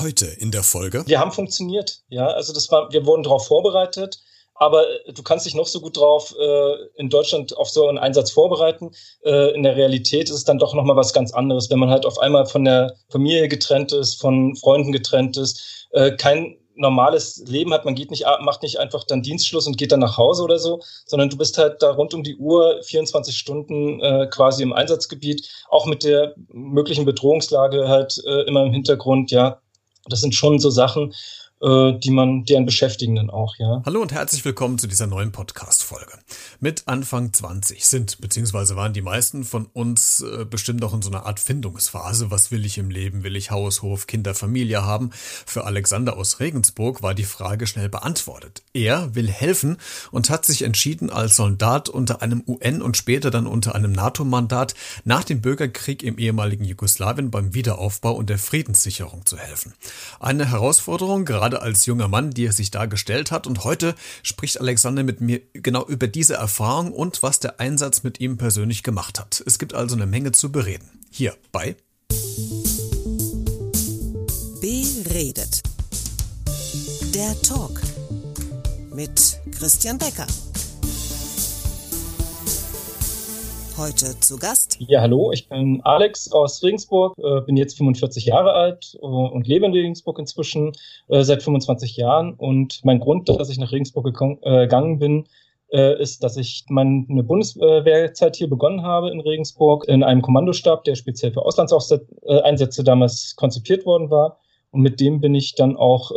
Heute in der Folge. Wir haben funktioniert, ja. Also das war, wir wurden darauf vorbereitet, aber äh, du kannst dich noch so gut drauf äh, in Deutschland auf so einen Einsatz vorbereiten. Äh, in der Realität ist es dann doch nochmal was ganz anderes, wenn man halt auf einmal von der Familie getrennt ist, von Freunden getrennt ist, äh, kein normales Leben hat. Man geht nicht, macht nicht einfach dann Dienstschluss und geht dann nach Hause oder so, sondern du bist halt da rund um die Uhr 24 Stunden äh, quasi im Einsatzgebiet, auch mit der möglichen Bedrohungslage halt äh, immer im Hintergrund, ja. Das sind schon so Sachen, äh, die man, deren Beschäftigenden auch, ja. Hallo und herzlich willkommen zu dieser neuen Podcast-Folge. Mit Anfang 20 sind, beziehungsweise waren die meisten von uns äh, bestimmt auch in so einer Art Findungsphase. Was will ich im Leben? Will ich Haus, Hof, Kinder, Familie haben? Für Alexander aus Regensburg war die Frage schnell beantwortet. Er will helfen und hat sich entschieden, als Soldat unter einem UN und später dann unter einem NATO-Mandat nach dem Bürgerkrieg im ehemaligen Jugoslawien beim Wiederaufbau und der Friedenssicherung zu helfen. Eine Herausforderung, gerade gerade als junger Mann, die er sich dargestellt hat. Und heute spricht Alexander mit mir genau über diese Erfahrung und was der Einsatz mit ihm persönlich gemacht hat. Es gibt also eine Menge zu bereden. Hier bei Beredet. Der Talk mit Christian Becker. Heute zu Gast. Ja, hallo, ich bin Alex aus Regensburg, äh, bin jetzt 45 Jahre alt äh, und lebe in Regensburg inzwischen äh, seit 25 Jahren. Und mein Grund, dass ich nach Regensburg gegangen bin, ist, dass ich meine Bundeswehrzeit hier begonnen habe in Regensburg, in einem Kommandostab, der speziell für Auslandseinsätze damals konzipiert worden war. Und mit dem bin ich dann auch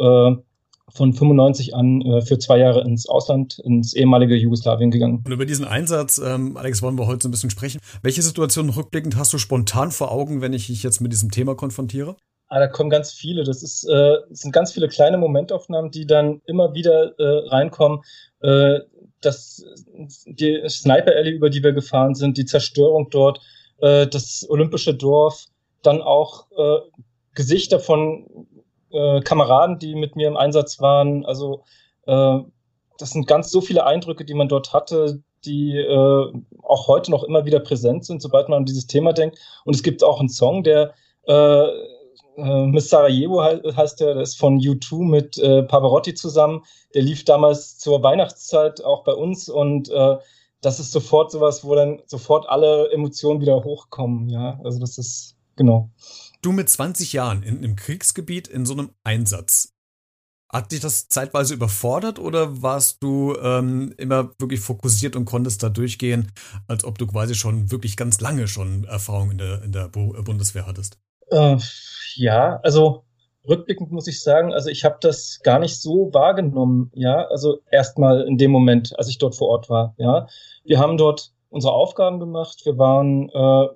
von 95 an äh, für zwei Jahre ins Ausland, ins ehemalige Jugoslawien gegangen. Und über diesen Einsatz, ähm, Alex, wollen wir heute so ein bisschen sprechen. Welche Situation rückblickend hast du spontan vor Augen, wenn ich dich jetzt mit diesem Thema konfrontiere? Ah, da kommen ganz viele. Das, ist, äh, sind ganz viele kleine Momentaufnahmen, die dann immer wieder äh, reinkommen. Äh, das, die Sniper Alley, über die wir gefahren sind, die Zerstörung dort, äh, das olympische Dorf, dann auch äh, Gesichter von äh, Kameraden, die mit mir im Einsatz waren. Also äh, das sind ganz so viele Eindrücke, die man dort hatte, die äh, auch heute noch immer wieder präsent sind, sobald man an dieses Thema denkt. Und es gibt auch einen Song, der äh, äh, Miss Sarajevo heißt der, der ist von U2 mit äh, Pavarotti zusammen. Der lief damals zur Weihnachtszeit auch bei uns und äh, das ist sofort sowas, wo dann sofort alle Emotionen wieder hochkommen. Ja, also das ist genau. Du mit 20 Jahren in einem Kriegsgebiet in so einem Einsatz. Hat dich das zeitweise überfordert oder warst du ähm, immer wirklich fokussiert und konntest da durchgehen, als ob du quasi schon wirklich ganz lange schon Erfahrung in der, in der Bundeswehr hattest? Äh, ja, also rückblickend muss ich sagen, also ich habe das gar nicht so wahrgenommen, ja, also erstmal in dem Moment, als ich dort vor Ort war, ja. Wir haben dort unsere Aufgaben gemacht, wir waren äh,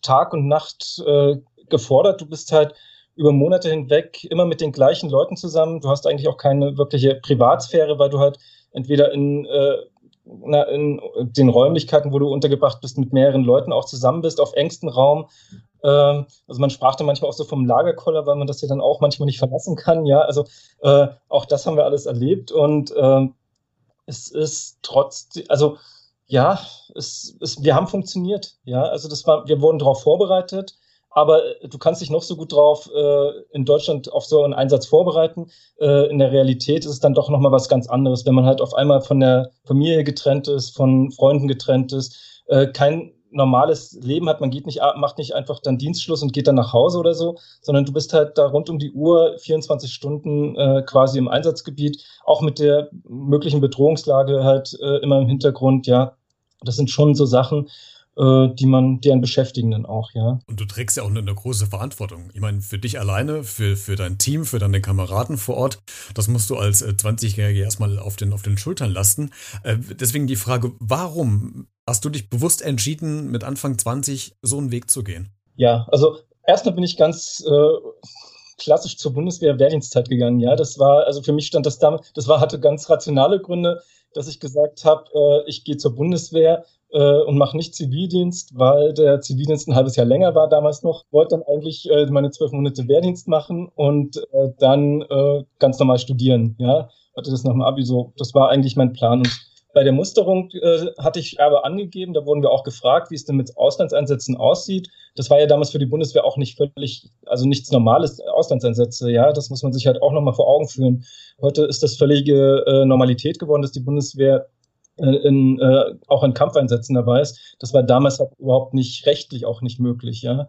Tag und Nacht äh, gefordert. Du bist halt über Monate hinweg immer mit den gleichen Leuten zusammen. Du hast eigentlich auch keine wirkliche Privatsphäre, weil du halt entweder in, äh, na, in den Räumlichkeiten, wo du untergebracht bist, mit mehreren Leuten auch zusammen bist, auf engstem Raum. Ähm, also man sprach da manchmal auch so vom Lagerkoller, weil man das ja dann auch manchmal nicht verlassen kann. Ja, also äh, auch das haben wir alles erlebt und äh, es ist trotzdem, also ja, es, es, wir haben funktioniert. Ja, also das war, wir wurden darauf vorbereitet aber äh, du kannst dich noch so gut drauf äh, in Deutschland auf so einen Einsatz vorbereiten. Äh, in der Realität ist es dann doch nochmal was ganz anderes, wenn man halt auf einmal von der Familie getrennt ist, von Freunden getrennt ist, äh, kein normales Leben hat, man geht nicht, macht nicht einfach dann Dienstschluss und geht dann nach Hause oder so, sondern du bist halt da rund um die Uhr 24 Stunden äh, quasi im Einsatzgebiet, auch mit der möglichen Bedrohungslage halt äh, immer im Hintergrund, ja. Das sind schon so Sachen, die man, deren Beschäftigenden auch, ja. Und du trägst ja auch eine, eine große Verantwortung. Ich meine, für dich alleine, für, für dein Team, für deine Kameraden vor Ort, das musst du als 20-Jährige äh, erstmal auf den, auf den Schultern lasten. Äh, deswegen die Frage, warum hast du dich bewusst entschieden, mit Anfang 20 so einen Weg zu gehen? Ja, also erstmal bin ich ganz äh, klassisch zur Bundeswehr Wehrdienstzeit gegangen. Ja, das war, also für mich stand das damals, das war, hatte ganz rationale Gründe, dass ich gesagt habe, äh, ich gehe zur Bundeswehr, äh, und mache nicht Zivildienst, weil der Zivildienst ein halbes Jahr länger war damals noch. Wollte dann eigentlich äh, meine zwölf Monate Wehrdienst machen und äh, dann äh, ganz normal studieren. Ja, hatte das nach dem Abi so. Das war eigentlich mein Plan. Und bei der Musterung äh, hatte ich aber angegeben, da wurden wir auch gefragt, wie es denn mit Auslandseinsätzen aussieht. Das war ja damals für die Bundeswehr auch nicht völlig, also nichts Normales, Auslandseinsätze, ja, das muss man sich halt auch nochmal vor Augen führen. Heute ist das völlige äh, Normalität geworden, dass die Bundeswehr in, äh, auch in Kampfeinsätzen dabei ist. Das war damals halt überhaupt nicht rechtlich auch nicht möglich, ja.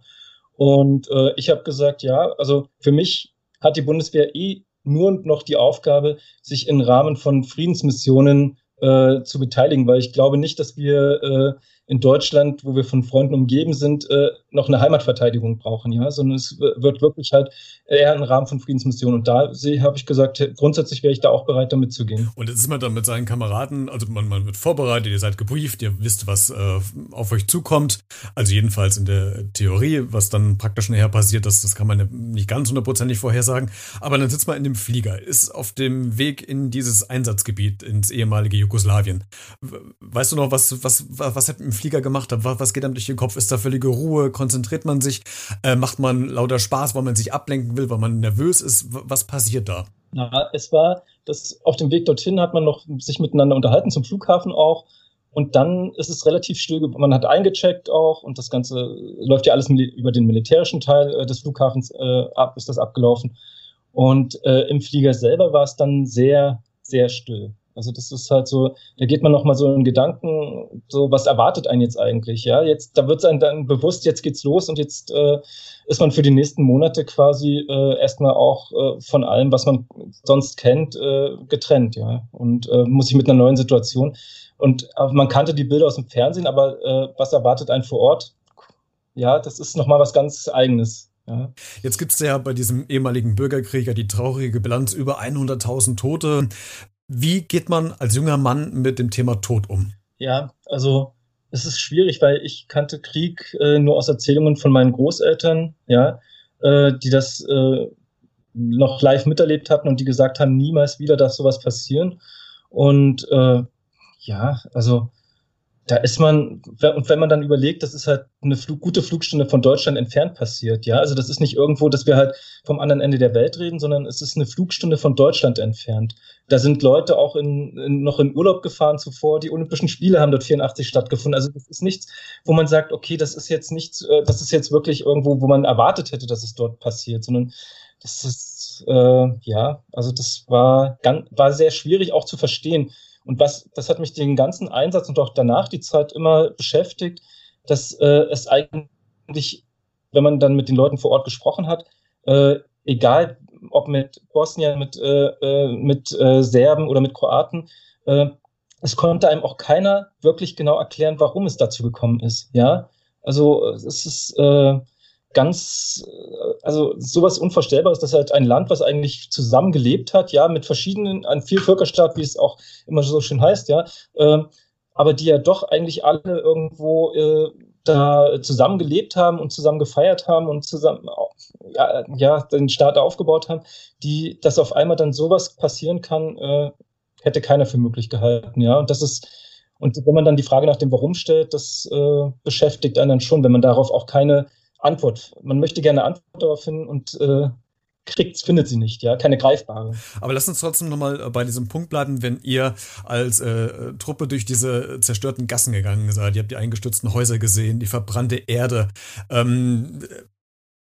Und äh, ich habe gesagt, ja, also für mich hat die Bundeswehr eh nur noch die Aufgabe, sich im Rahmen von Friedensmissionen äh, zu beteiligen, weil ich glaube nicht, dass wir äh, in Deutschland, wo wir von Freunden umgeben sind, äh, noch eine Heimatverteidigung brauchen, ja, sondern es wird wirklich halt eher im Rahmen von Friedensmissionen. Und da habe ich gesagt, grundsätzlich wäre ich da auch bereit, damit zu gehen. Und jetzt ist man dann mit seinen Kameraden, also man, man wird vorbereitet, ihr seid gebrieft, ihr wisst, was äh, auf euch zukommt. Also jedenfalls in der Theorie, was dann praktisch nachher passiert, das, das kann man nicht ganz hundertprozentig vorhersagen. Aber dann sitzt man in dem Flieger, ist auf dem Weg in dieses Einsatzgebiet, ins ehemalige Jugoslawien. Weißt du noch, was, was, was, was hat im Flieger gemacht? Was, was geht einem durch den Kopf? Ist da völlige Ruhe? Konzentriert man sich? Äh, macht man lauter Spaß, weil man sich ablenken will, weil man nervös ist? Was passiert da? Na, es war, das auf dem Weg dorthin hat man noch sich miteinander unterhalten zum Flughafen auch. Und dann ist es relativ still. Man hat eingecheckt auch und das Ganze läuft ja alles über den militärischen Teil äh, des Flughafens äh, ab, ist das abgelaufen. Und äh, im Flieger selber war es dann sehr, sehr still. Also das ist halt so, da geht man nochmal so in Gedanken, so was erwartet einen jetzt eigentlich, ja? Jetzt, da wird es einem dann bewusst, jetzt geht's los und jetzt äh, ist man für die nächsten Monate quasi äh, erstmal auch äh, von allem, was man sonst kennt, äh, getrennt, ja. Und äh, muss sich mit einer neuen Situation. Und äh, man kannte die Bilder aus dem Fernsehen, aber äh, was erwartet einen vor Ort? Ja, das ist nochmal was ganz Eigenes. Jetzt gibt es ja bei diesem ehemaligen Bürgerkrieg ja die traurige Bilanz über 100.000 Tote. Wie geht man als junger Mann mit dem Thema Tod um? Ja, also es ist schwierig, weil ich kannte Krieg äh, nur aus Erzählungen von meinen Großeltern, ja, äh, die das äh, noch live miterlebt hatten und die gesagt haben, niemals wieder darf sowas passieren. Und äh, ja, also da ist man, und wenn man dann überlegt, das ist halt eine Flug, gute Flugstunde von Deutschland entfernt passiert, ja. Also das ist nicht irgendwo, dass wir halt vom anderen Ende der Welt reden, sondern es ist eine Flugstunde von Deutschland entfernt. Da sind Leute auch in, in, noch in Urlaub gefahren zuvor. Die Olympischen Spiele haben dort 84 stattgefunden. Also das ist nichts, wo man sagt, okay, das ist jetzt nichts, äh, das ist jetzt wirklich irgendwo, wo man erwartet hätte, dass es dort passiert, sondern das ist, äh, ja, also das war, ganz, war sehr schwierig auch zu verstehen und was, das hat mich den ganzen Einsatz und auch danach die Zeit immer beschäftigt, dass äh, es eigentlich, wenn man dann mit den Leuten vor Ort gesprochen hat, äh, egal ob mit Bosnien, mit, äh, äh mit äh, Serben oder mit Kroaten, äh, es konnte einem auch keiner wirklich genau erklären, warum es dazu gekommen ist. Ja, also es ist äh, ganz, äh, also sowas Unvorstellbares, dass halt ein Land, was eigentlich zusammengelebt hat, ja, mit verschiedenen, ein Vielvölkerstaat, wie es auch immer so schön heißt, ja, äh, aber die ja doch eigentlich alle irgendwo äh, da zusammengelebt haben und zusammen gefeiert haben und zusammen ja, ja, den Staat aufgebaut haben, die, dass auf einmal dann sowas passieren kann, äh, hätte keiner für möglich gehalten, ja. Und das ist, und wenn man dann die Frage nach dem Warum stellt, das äh, beschäftigt einen dann schon, wenn man darauf auch keine Antwort. Man möchte gerne Antwort darauf finden und äh, kriegt, findet sie nicht, ja, keine greifbare. Aber lass uns trotzdem nochmal äh, bei diesem Punkt bleiben, wenn ihr als äh, Truppe durch diese zerstörten Gassen gegangen seid, ihr habt die eingestürzten Häuser gesehen, die verbrannte Erde. Ähm,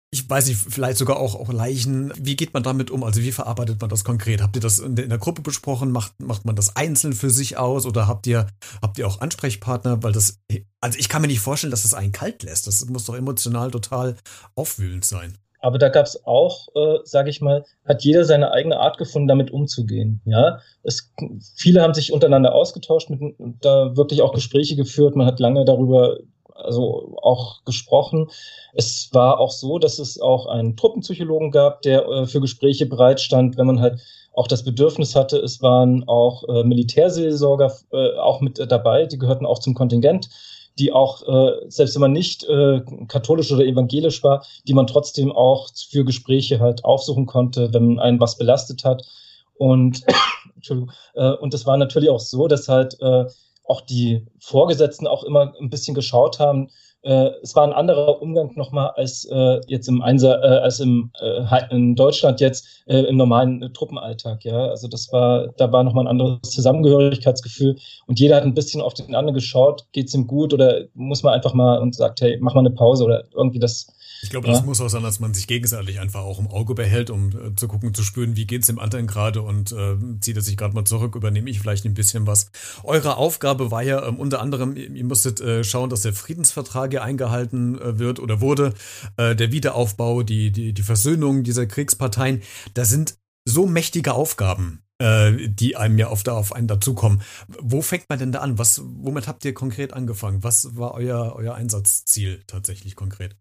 ich weiß nicht, vielleicht sogar auch, auch Leichen. Wie geht man damit um? Also wie verarbeitet man das konkret? Habt ihr das in der, in der, Gruppe besprochen? Macht, macht man das einzeln für sich aus oder habt ihr, habt ihr auch Ansprechpartner? Weil das, also ich kann mir nicht vorstellen, dass das einen kalt lässt. Das muss doch emotional total aufwühlend sein. Aber da gab es auch, äh, sage ich mal, hat jeder seine eigene Art gefunden, damit umzugehen. Ja, es, viele haben sich untereinander ausgetauscht, mit, da wirklich auch Gespräche geführt. Man hat lange darüber also auch gesprochen. Es war auch so, dass es auch einen Truppenpsychologen gab, der äh, für Gespräche bereitstand, wenn man halt auch das Bedürfnis hatte. Es waren auch äh, Militärseelsorger äh, auch mit dabei, die gehörten auch zum Kontingent, die auch, äh, selbst wenn man nicht äh, katholisch oder evangelisch war, die man trotzdem auch für Gespräche halt aufsuchen konnte, wenn einen was belastet hat. Und, Entschuldigung, äh, und es war natürlich auch so, dass halt äh, auch die Vorgesetzten auch immer ein bisschen geschaut haben, äh, es war ein anderer Umgang nochmal als äh, jetzt im Einser äh, als im äh, in Deutschland jetzt äh, im normalen äh, Truppenalltag. Ja, also das war da war nochmal ein anderes Zusammengehörigkeitsgefühl und jeder hat ein bisschen auf den anderen geschaut, geht's ihm gut oder muss man einfach mal und sagt, hey, mach mal eine Pause oder irgendwie das ich glaube, das ja. muss auch sein, dass man sich gegenseitig einfach auch im Auge behält, um äh, zu gucken, zu spüren, wie geht's dem anderen gerade und äh, zieht er sich gerade mal zurück, übernehme ich vielleicht ein bisschen was. Eure Aufgabe war ja ähm, unter anderem, ihr musstet äh, schauen, dass der Friedensvertrag hier eingehalten äh, wird oder wurde, äh, der Wiederaufbau, die, die, die Versöhnung dieser Kriegsparteien. Da sind so mächtige Aufgaben äh, die einem ja oft auf einen dazukommen. Wo fängt man denn da an? Was, womit habt ihr konkret angefangen? Was war euer, euer Einsatzziel tatsächlich konkret?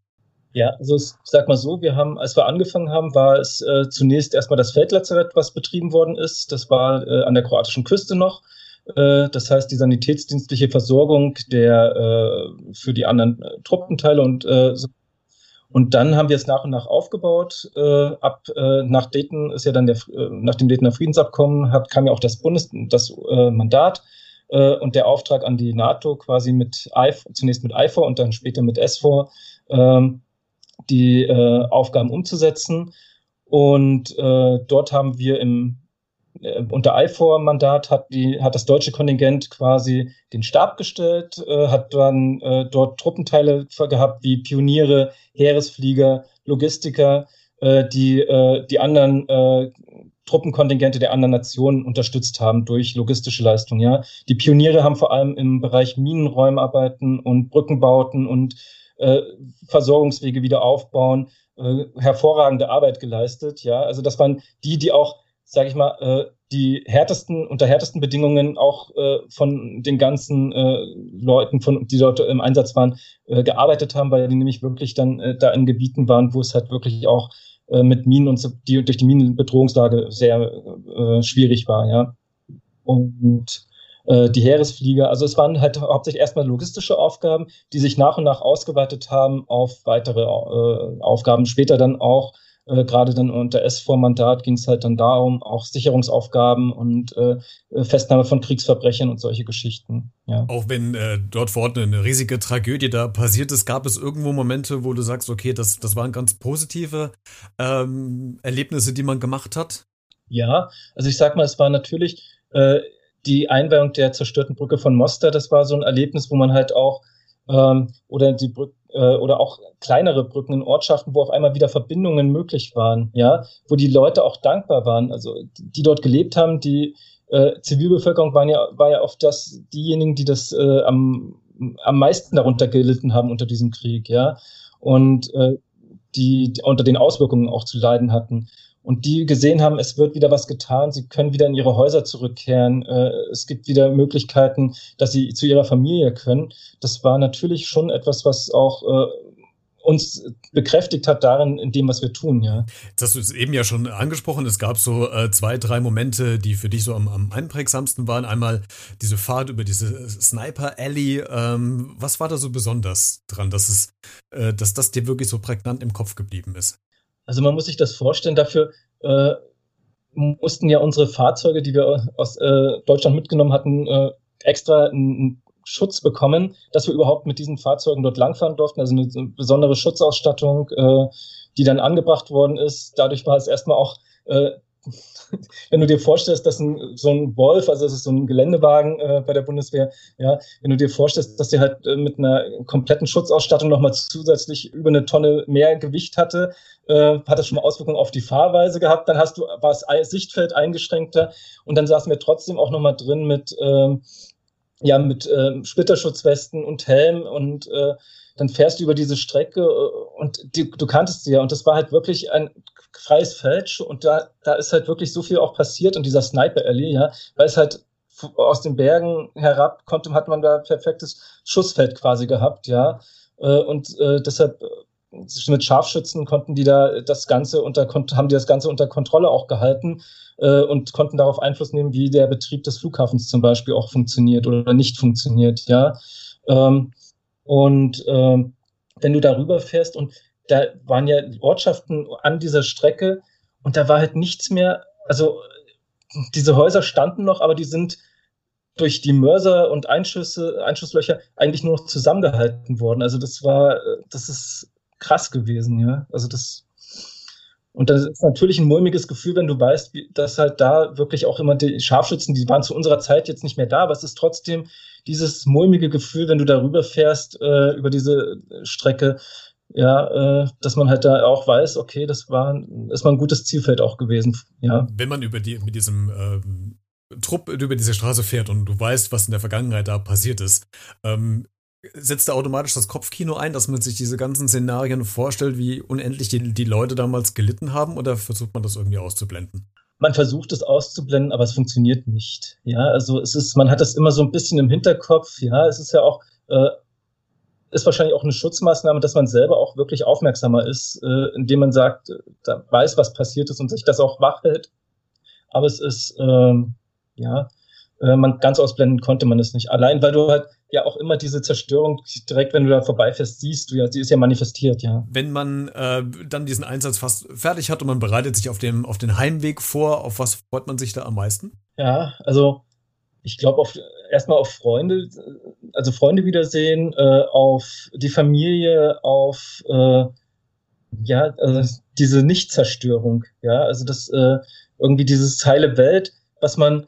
Ja, also ich sag mal so, wir haben, als wir angefangen haben, war es äh, zunächst erstmal das Feldlazarett, was betrieben worden ist. Das war äh, an der kroatischen Küste noch. Äh, das heißt, die sanitätsdienstliche Versorgung der äh, für die anderen äh, Truppenteile und äh, und dann haben wir es nach und nach aufgebaut. Ab nach Dayton ist ja dann der nach dem Daytoner Friedensabkommen hat, kam ja auch das Bundes das Mandat und der Auftrag an die NATO quasi mit IFOR, zunächst mit IFOR und dann später mit SFOR ähm, die Aufgaben umzusetzen. Und dort haben wir im äh, unter IFOR-Mandat hat, die, hat das deutsche Kontingent quasi den Stab gestellt, äh, hat dann äh, dort Truppenteile gehabt wie Pioniere, Heeresflieger, Logistiker, äh, die äh, die anderen äh, Truppenkontingente der anderen Nationen unterstützt haben durch logistische Leistungen. Ja, die Pioniere haben vor allem im Bereich Minenräumarbeiten und Brückenbauten und äh, Versorgungswege wieder aufbauen, äh, hervorragende Arbeit geleistet. Ja, also das waren die, die auch, sage ich mal, äh, die härtesten, unter härtesten Bedingungen auch äh, von den ganzen äh, Leuten, von, die dort im Einsatz waren, äh, gearbeitet haben, weil die nämlich wirklich dann äh, da in Gebieten waren, wo es halt wirklich auch äh, mit Minen und die durch die Minenbedrohungslage sehr äh, schwierig war, ja. Und äh, die Heeresflieger. Also es waren halt hauptsächlich erstmal logistische Aufgaben, die sich nach und nach ausgeweitet haben auf weitere äh, Aufgaben. Später dann auch, äh, gerade dann unter S-Vormandat ging es halt dann darum, auch Sicherungsaufgaben und äh, Festnahme von Kriegsverbrechern und solche Geschichten. Ja. Auch wenn äh, dort vor Ort eine riesige Tragödie da passiert ist, gab es irgendwo Momente, wo du sagst, okay, das, das waren ganz positive ähm, Erlebnisse, die man gemacht hat? Ja, also ich sag mal, es war natürlich äh, die Einweihung der zerstörten Brücke von Mostar, das war so ein Erlebnis, wo man halt auch ähm, oder die Brücke oder auch kleinere Brücken in Ortschaften, wo auf einmal wieder Verbindungen möglich waren, ja, wo die Leute auch dankbar waren, also die dort gelebt haben, die äh, Zivilbevölkerung waren ja, war ja oft das diejenigen, die das äh, am, am meisten darunter gelitten haben unter diesem Krieg, ja, und äh, die, die unter den Auswirkungen auch zu leiden hatten und die gesehen haben, es wird wieder was getan, sie können wieder in ihre Häuser zurückkehren, äh, es gibt wieder Möglichkeiten, dass sie zu ihrer Familie können. Das war natürlich schon etwas, was auch äh, uns bekräftigt hat darin, in dem, was wir tun, ja. Du es eben ja schon angesprochen, es gab so äh, zwei, drei Momente, die für dich so am, am einprägsamsten waren. Einmal diese Fahrt über diese Sniper Alley. Ähm, was war da so besonders dran, dass es, äh, dass das dir wirklich so prägnant im Kopf geblieben ist? Also man muss sich das vorstellen, dafür äh, mussten ja unsere Fahrzeuge, die wir aus äh, Deutschland mitgenommen hatten, äh, extra einen Schutz bekommen, dass wir überhaupt mit diesen Fahrzeugen dort langfahren durften. Also eine besondere Schutzausstattung, äh, die dann angebracht worden ist. Dadurch war es erstmal auch äh, wenn du dir vorstellst, dass ein, so ein Wolf, also das ist so ein Geländewagen äh, bei der Bundeswehr, ja, wenn du dir vorstellst, dass der halt äh, mit einer kompletten Schutzausstattung nochmal zusätzlich über eine Tonne mehr Gewicht hatte, äh, hat das schon mal Auswirkungen auf die Fahrweise gehabt, dann hast du, war das Sichtfeld eingeschränkter. Und dann saßen wir trotzdem auch nochmal drin mit, ähm, ja, mit äh, Splitterschutzwesten und Helm. Und äh, dann fährst du über diese Strecke äh, und die, du kanntest sie ja. Und das war halt wirklich ein freies Feld und da, da ist halt wirklich so viel auch passiert in dieser Sniper Alley, ja, weil es halt aus den Bergen herab konnte, hat man da perfektes Schussfeld quasi gehabt, ja, äh, und äh, deshalb mit Scharfschützen konnten die da das Ganze unter, haben die das Ganze unter Kontrolle auch gehalten äh, und konnten darauf Einfluss nehmen, wie der Betrieb des Flughafens zum Beispiel auch funktioniert oder nicht funktioniert, ja. Ähm, und ähm, wenn du darüber fährst und da waren ja Ortschaften an dieser Strecke und da war halt nichts mehr, also diese Häuser standen noch, aber die sind durch die Mörser und Einschüsse, Einschusslöcher eigentlich nur noch zusammengehalten worden. Also das war, das ist krass gewesen, ja. Also das und das ist natürlich ein mulmiges Gefühl, wenn du weißt, dass halt da wirklich auch immer die Scharfschützen, die waren zu unserer Zeit jetzt nicht mehr da, aber es ist trotzdem dieses mulmige Gefühl, wenn du darüber fährst, äh, über diese Strecke, ja, äh, dass man halt da auch weiß, okay, das war, ist mal ein gutes Zielfeld auch gewesen, ja. Wenn man über die, mit diesem ähm, Trupp über diese Straße fährt und du weißt, was in der Vergangenheit da passiert ist, ähm, setzt da automatisch das Kopfkino ein, dass man sich diese ganzen Szenarien vorstellt, wie unendlich die, die Leute damals gelitten haben, oder versucht man das irgendwie auszublenden? Man versucht es auszublenden, aber es funktioniert nicht. Ja, also es ist, man hat das immer so ein bisschen im Hinterkopf. Ja, es ist ja auch, äh, ist wahrscheinlich auch eine Schutzmaßnahme, dass man selber auch wirklich aufmerksamer ist, äh, indem man sagt, äh, da weiß, was passiert ist und sich das auch wach hält. Aber es ist, ähm, ja, äh, man ganz ausblenden konnte man es nicht. Allein, weil du halt ja auch immer diese Zerstörung direkt, wenn du da vorbeifährst, siehst du ja, sie ist ja manifestiert, ja. Wenn man äh, dann diesen Einsatz fast fertig hat und man bereitet sich auf dem auf den Heimweg vor, auf was freut man sich da am meisten? Ja, also ich glaube auf erstmal auf Freunde, also Freunde wiedersehen, äh, auf die Familie, auf äh, ja, also diese Nichtzerstörung, ja, also das äh, irgendwie dieses heile Welt, was man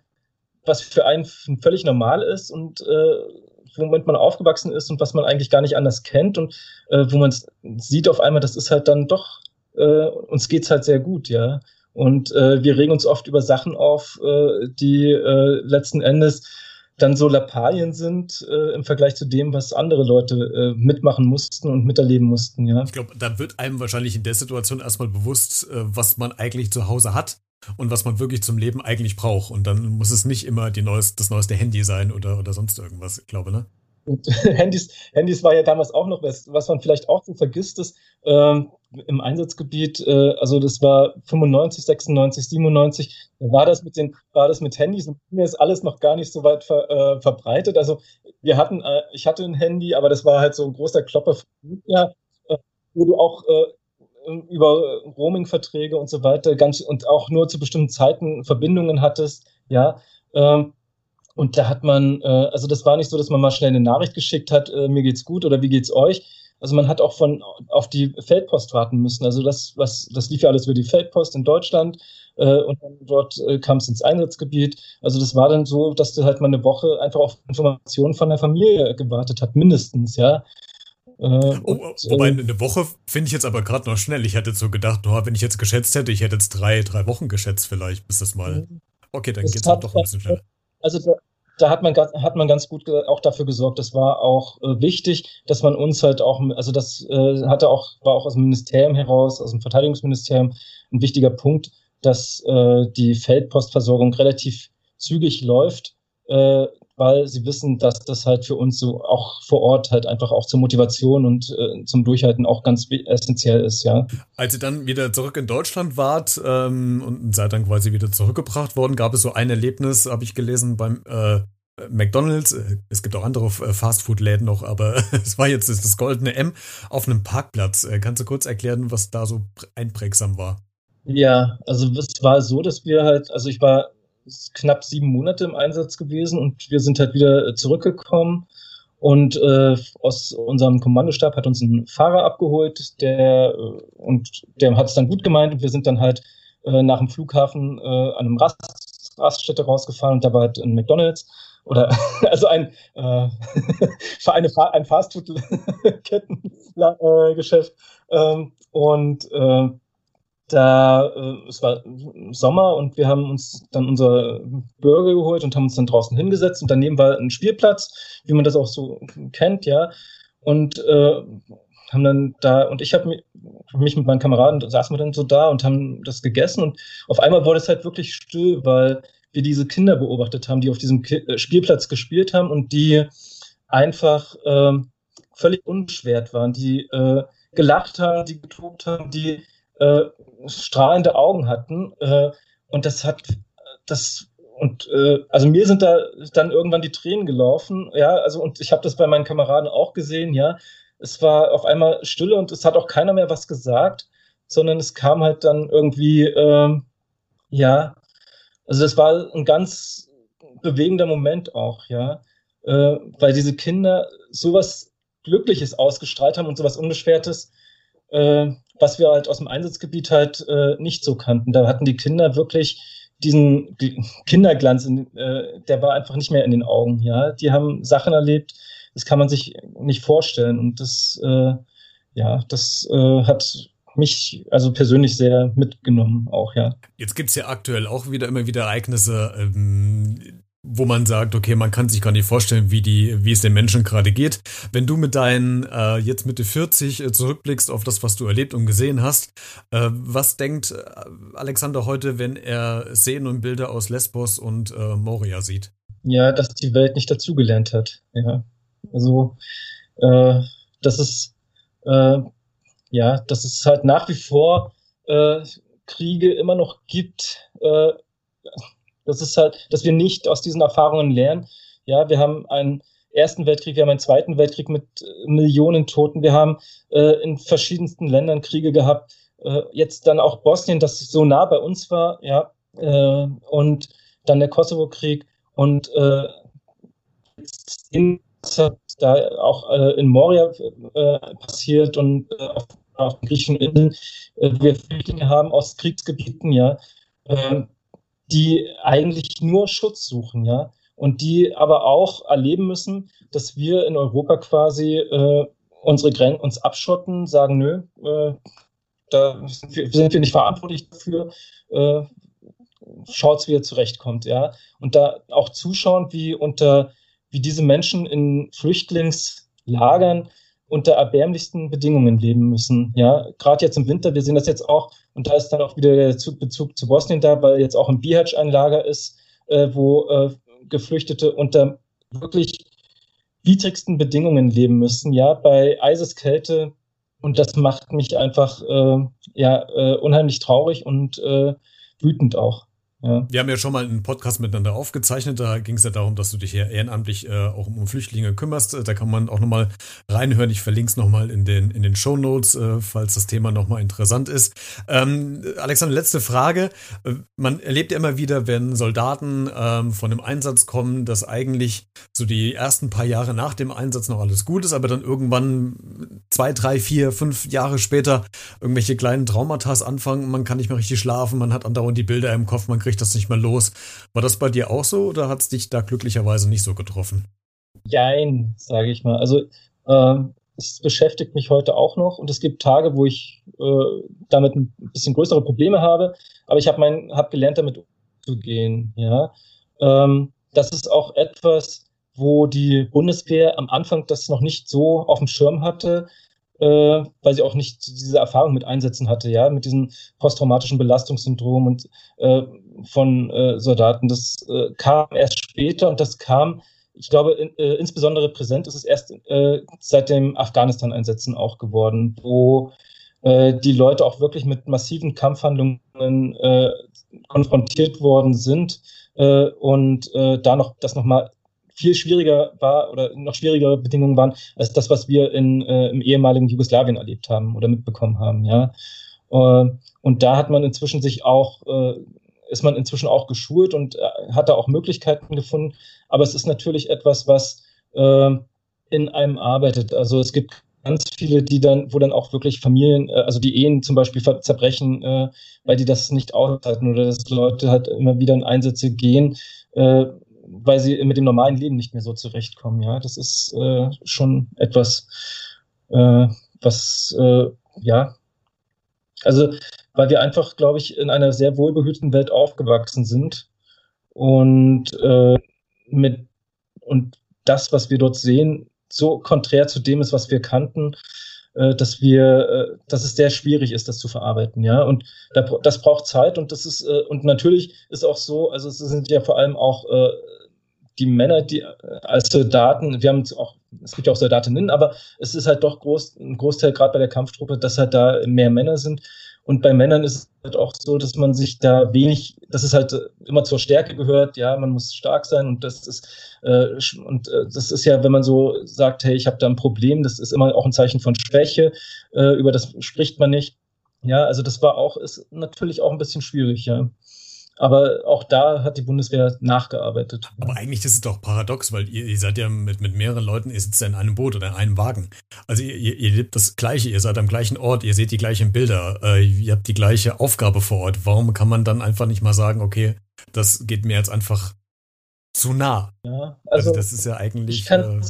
was für einen völlig normal ist und äh, womit man aufgewachsen ist und was man eigentlich gar nicht anders kennt und äh, wo man sieht auf einmal, das ist halt dann doch, äh, uns geht's halt sehr gut, ja. Und äh, wir regen uns oft über Sachen auf, äh, die äh, letzten Endes dann so Lappalien sind äh, im Vergleich zu dem, was andere Leute äh, mitmachen mussten und miterleben mussten, ja. Ich glaube, da wird einem wahrscheinlich in der Situation erstmal bewusst, äh, was man eigentlich zu Hause hat und was man wirklich zum Leben eigentlich braucht. Und dann muss es nicht immer die neuest, das neueste Handy sein oder, oder sonst irgendwas, ich glaube, ne? Und Handys, Handys war ja damals auch noch was, was man vielleicht auch so vergisst, ist ähm, im Einsatzgebiet, äh, also das war 95, 96, 97, da war das mit den, war das mit Handys und mir ist alles noch gar nicht so weit ver, äh, verbreitet. Also wir hatten, äh, ich hatte ein Handy, aber das war halt so ein großer Klopper, ja, äh, wo du auch äh, über Roaming-Verträge und so weiter ganz und auch nur zu bestimmten Zeiten Verbindungen hattest, ja. Ähm, und da hat man, äh, also das war nicht so, dass man mal schnell eine Nachricht geschickt hat, äh, mir geht's gut oder wie geht's euch. Also man hat auch von auf die Feldpost warten müssen. Also das, was, das lief ja alles über die Feldpost in Deutschland äh, und dann dort äh, kam es ins Einsatzgebiet. Also das war dann so, dass du halt mal eine Woche einfach auf Informationen von der Familie gewartet hat, mindestens, ja. Äh, oh, und, wobei äh, eine Woche finde ich jetzt aber gerade noch schnell. Ich hätte so gedacht, oh, wenn ich jetzt geschätzt hätte, ich hätte jetzt drei, drei Wochen geschätzt vielleicht, bis das mal. Mhm. Okay, dann geht es halt doch ein bisschen schneller. Also da, da, hat man hat man ganz gut auch dafür gesorgt. Das war auch äh, wichtig, dass man uns halt auch, also das äh, hatte auch war auch aus dem Ministerium heraus, aus dem Verteidigungsministerium ein wichtiger Punkt, dass äh, die Feldpostversorgung relativ zügig läuft. Äh, weil sie wissen, dass das halt für uns so auch vor Ort halt einfach auch zur Motivation und äh, zum Durchhalten auch ganz essentiell ist, ja. Als ihr dann wieder zurück in Deutschland wart ähm, und seid dann quasi wieder zurückgebracht worden, gab es so ein Erlebnis, habe ich gelesen, beim äh, McDonalds, äh, es gibt auch andere äh, Fastfood-Läden noch, aber es war jetzt das goldene M auf einem Parkplatz. Äh, kannst du kurz erklären, was da so einprägsam war? Ja, also es war so, dass wir halt, also ich war knapp sieben Monate im Einsatz gewesen und wir sind halt wieder äh, zurückgekommen. Und äh, aus unserem Kommandostab hat uns ein Fahrer abgeholt, der äh, und der hat es dann gut gemeint und wir sind dann halt äh, nach dem Flughafen äh, an einem Rast, Raststätte rausgefahren und da war halt ein McDonalds oder also ein äh, eine, ein Fastfood-Kettengeschäft ähm, und äh, da äh, es war Sommer und wir haben uns dann unser Burger geholt und haben uns dann draußen hingesetzt und daneben war ein Spielplatz, wie man das auch so kennt, ja. Und äh, haben dann da und ich habe mich, mit meinen Kameraden saßen wir dann so da und haben das gegessen und auf einmal wurde es halt wirklich still, weil wir diese Kinder beobachtet haben, die auf diesem äh, Spielplatz gespielt haben und die einfach äh, völlig unbeschwert waren, die äh, gelacht haben, die getobt haben, die äh, strahlende Augen hatten. Äh, und das hat das und äh, also mir sind da dann irgendwann die Tränen gelaufen, ja, also und ich habe das bei meinen Kameraden auch gesehen, ja. Es war auf einmal Stille und es hat auch keiner mehr was gesagt, sondern es kam halt dann irgendwie, ähm, ja, also das war ein ganz bewegender Moment auch, ja, äh, weil diese Kinder sowas Glückliches ausgestrahlt haben und sowas Unbeschwertes, äh, was wir halt aus dem Einsatzgebiet halt äh, nicht so kannten. Da hatten die Kinder wirklich diesen Kinderglanz, in, äh, der war einfach nicht mehr in den Augen. Ja, die haben Sachen erlebt, das kann man sich nicht vorstellen. Und das, äh, ja, das äh, hat mich also persönlich sehr mitgenommen auch, ja. Jetzt gibt's ja aktuell auch wieder immer wieder Ereignisse, ähm, wo man sagt, okay, man kann sich gar nicht vorstellen, wie die, wie es den Menschen gerade geht. Wenn du mit deinen äh, jetzt Mitte 40 äh, zurückblickst auf das, was du erlebt und gesehen hast, äh, was denkt äh, Alexander heute, wenn er Szenen und Bilder aus Lesbos und äh, Moria sieht? Ja, dass die Welt nicht dazugelernt hat. Ja, also äh, das ist ja, dass es halt nach wie vor Kriege immer noch gibt. Äh, das ist halt, dass wir nicht aus diesen Erfahrungen lernen. Ja, wir haben einen Ersten Weltkrieg, wir haben einen Zweiten Weltkrieg mit äh, Millionen Toten, wir haben äh, in verschiedensten Ländern Kriege gehabt. Äh, jetzt dann auch Bosnien, das so nah bei uns war, ja, äh, und dann der Kosovo-Krieg und äh, in, da auch äh, in Moria äh, passiert und äh, auf, auf den griechischen Inseln äh, wir Flüchtlinge haben aus Kriegsgebieten, ja, äh, die eigentlich nur Schutz suchen, ja, und die aber auch erleben müssen, dass wir in Europa quasi äh, unsere Grenzen uns abschotten, sagen, nö, äh, da sind wir, sind wir, nicht verantwortlich dafür, äh, schaut's, wie er zurechtkommt, ja, und da auch zuschauen, wie unter wie diese Menschen in Flüchtlingslagern unter erbärmlichsten Bedingungen leben müssen. Ja, gerade jetzt im Winter, wir sehen das jetzt auch, und da ist dann auch wieder der Bezug zu Bosnien da, weil jetzt auch im Bihać ein Lager ist, äh, wo äh, Geflüchtete unter wirklich widrigsten Bedingungen leben müssen, ja, bei Eiseskälte. Und das macht mich einfach äh, ja, äh, unheimlich traurig und äh, wütend auch. Ja. Wir haben ja schon mal einen Podcast miteinander aufgezeichnet. Da ging es ja darum, dass du dich hier ehrenamtlich äh, auch um Flüchtlinge kümmerst. Da kann man auch nochmal reinhören. Ich verlinke es nochmal in den, in den Show Notes, äh, falls das Thema nochmal interessant ist. Ähm, Alexander, letzte Frage. Äh, man erlebt ja immer wieder, wenn Soldaten ähm, von einem Einsatz kommen, dass eigentlich so die ersten paar Jahre nach dem Einsatz noch alles gut ist, aber dann irgendwann zwei, drei, vier, fünf Jahre später irgendwelche kleinen Traumata anfangen. Man kann nicht mehr richtig schlafen, man hat andauernd die Bilder im Kopf, man kriegt das nicht mehr los. War das bei dir auch so oder hat es dich da glücklicherweise nicht so getroffen? Jein, sage ich mal. Also ähm, es beschäftigt mich heute auch noch und es gibt Tage, wo ich äh, damit ein bisschen größere Probleme habe, aber ich habe hab gelernt, damit umzugehen. Ja, ähm, das ist auch etwas, wo die Bundeswehr am Anfang das noch nicht so auf dem Schirm hatte äh, weil sie auch nicht diese Erfahrung mit Einsätzen hatte, ja, mit diesem posttraumatischen Belastungssyndrom und äh, von äh, Soldaten. Das äh, kam erst später und das kam, ich glaube, in, äh, insbesondere präsent ist es erst äh, seit dem Afghanistan-Einsätzen auch geworden, wo die Leute auch wirklich mit massiven Kampfhandlungen konfrontiert worden sind und da noch das nochmal viel schwieriger war oder noch schwierigere Bedingungen waren als das, was wir in, äh, im ehemaligen Jugoslawien erlebt haben oder mitbekommen haben. Ja, äh, und da hat man inzwischen sich auch äh, ist man inzwischen auch geschult und äh, hat da auch Möglichkeiten gefunden. Aber es ist natürlich etwas, was äh, in einem arbeitet. Also es gibt ganz viele, die dann, wo dann auch wirklich Familien, äh, also die Ehen zum Beispiel zerbrechen, äh, weil die das nicht aushalten oder dass Leute halt immer wieder in Einsätze gehen, äh, weil sie mit dem normalen Leben nicht mehr so zurechtkommen. Ja, das ist äh, schon etwas, äh, was äh, ja, also weil wir einfach, glaube ich, in einer sehr wohlbehüteten Welt aufgewachsen sind und äh, mit und das, was wir dort sehen, so konträr zu dem ist, was wir kannten, äh, dass wir, äh, dass es sehr schwierig ist, das zu verarbeiten, ja. Und das braucht Zeit und das ist und natürlich ist auch so, also es sind ja vor allem auch die Männer, die als Soldaten, wir haben auch, es gibt ja auch Soldatinnen, aber es ist halt doch groß, ein Großteil gerade bei der Kampftruppe, dass halt da mehr Männer sind. Und bei Männern ist es halt auch so, dass man sich da wenig, dass es halt immer zur Stärke gehört, ja, man muss stark sein und das ist, äh, und äh, das ist ja, wenn man so sagt, hey, ich habe da ein Problem, das ist immer auch ein Zeichen von Schwäche, äh, über das spricht man nicht. Ja, also das war auch, ist natürlich auch ein bisschen schwierig, ja. Aber auch da hat die Bundeswehr nachgearbeitet. Aber eigentlich ist es doch paradox, weil ihr, ihr seid ja mit, mit mehreren Leuten, ihr sitzt ja in einem Boot oder in einem Wagen. Also ihr, ihr, ihr lebt das Gleiche, ihr seid am gleichen Ort, ihr seht die gleichen Bilder, äh, ihr habt die gleiche Aufgabe vor Ort. Warum kann man dann einfach nicht mal sagen, okay, das geht mir jetzt einfach zu nah. Ja, also, also das ist ja eigentlich. Ich kann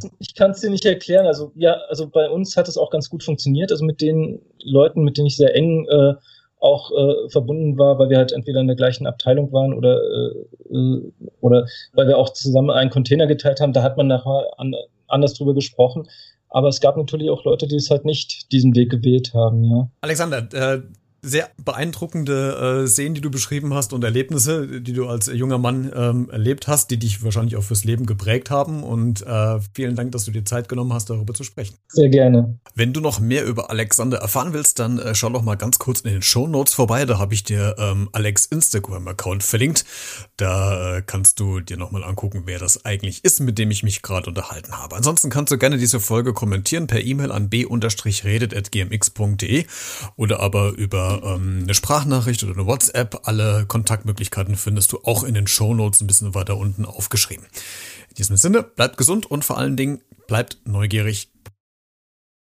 es äh, dir nicht erklären. Also ja, also bei uns hat es auch ganz gut funktioniert. Also mit den Leuten, mit denen ich sehr eng äh, auch äh, verbunden war, weil wir halt entweder in der gleichen Abteilung waren oder äh, äh oder weil wir auch zusammen einen Container geteilt haben. Da hat man nachher an, anders drüber gesprochen. Aber es gab natürlich auch Leute, die es halt nicht diesen Weg gewählt haben, ja. Alexander, äh, sehr beeindruckende äh, Szenen, die du beschrieben hast und Erlebnisse, die du als junger Mann ähm, erlebt hast, die dich wahrscheinlich auch fürs Leben geprägt haben. Und äh, vielen Dank, dass du dir Zeit genommen hast, darüber zu sprechen. Sehr gerne. Wenn du noch mehr über Alexander erfahren willst, dann äh, schau doch mal ganz kurz in den Show Notes vorbei. Da habe ich dir ähm, Alex Instagram-Account verlinkt. Da äh, kannst du dir nochmal angucken, wer das eigentlich ist, mit dem ich mich gerade unterhalten habe. Ansonsten kannst du gerne diese Folge kommentieren per E-Mail an b-redet.gmx.de oder aber über ähm, eine Sprachnachricht oder eine WhatsApp. Alle Kontaktmöglichkeiten findest du auch in den Show Notes ein bisschen weiter unten aufgeschrieben. In diesem Sinne, bleibt gesund und vor allen Dingen bleibt neugierig.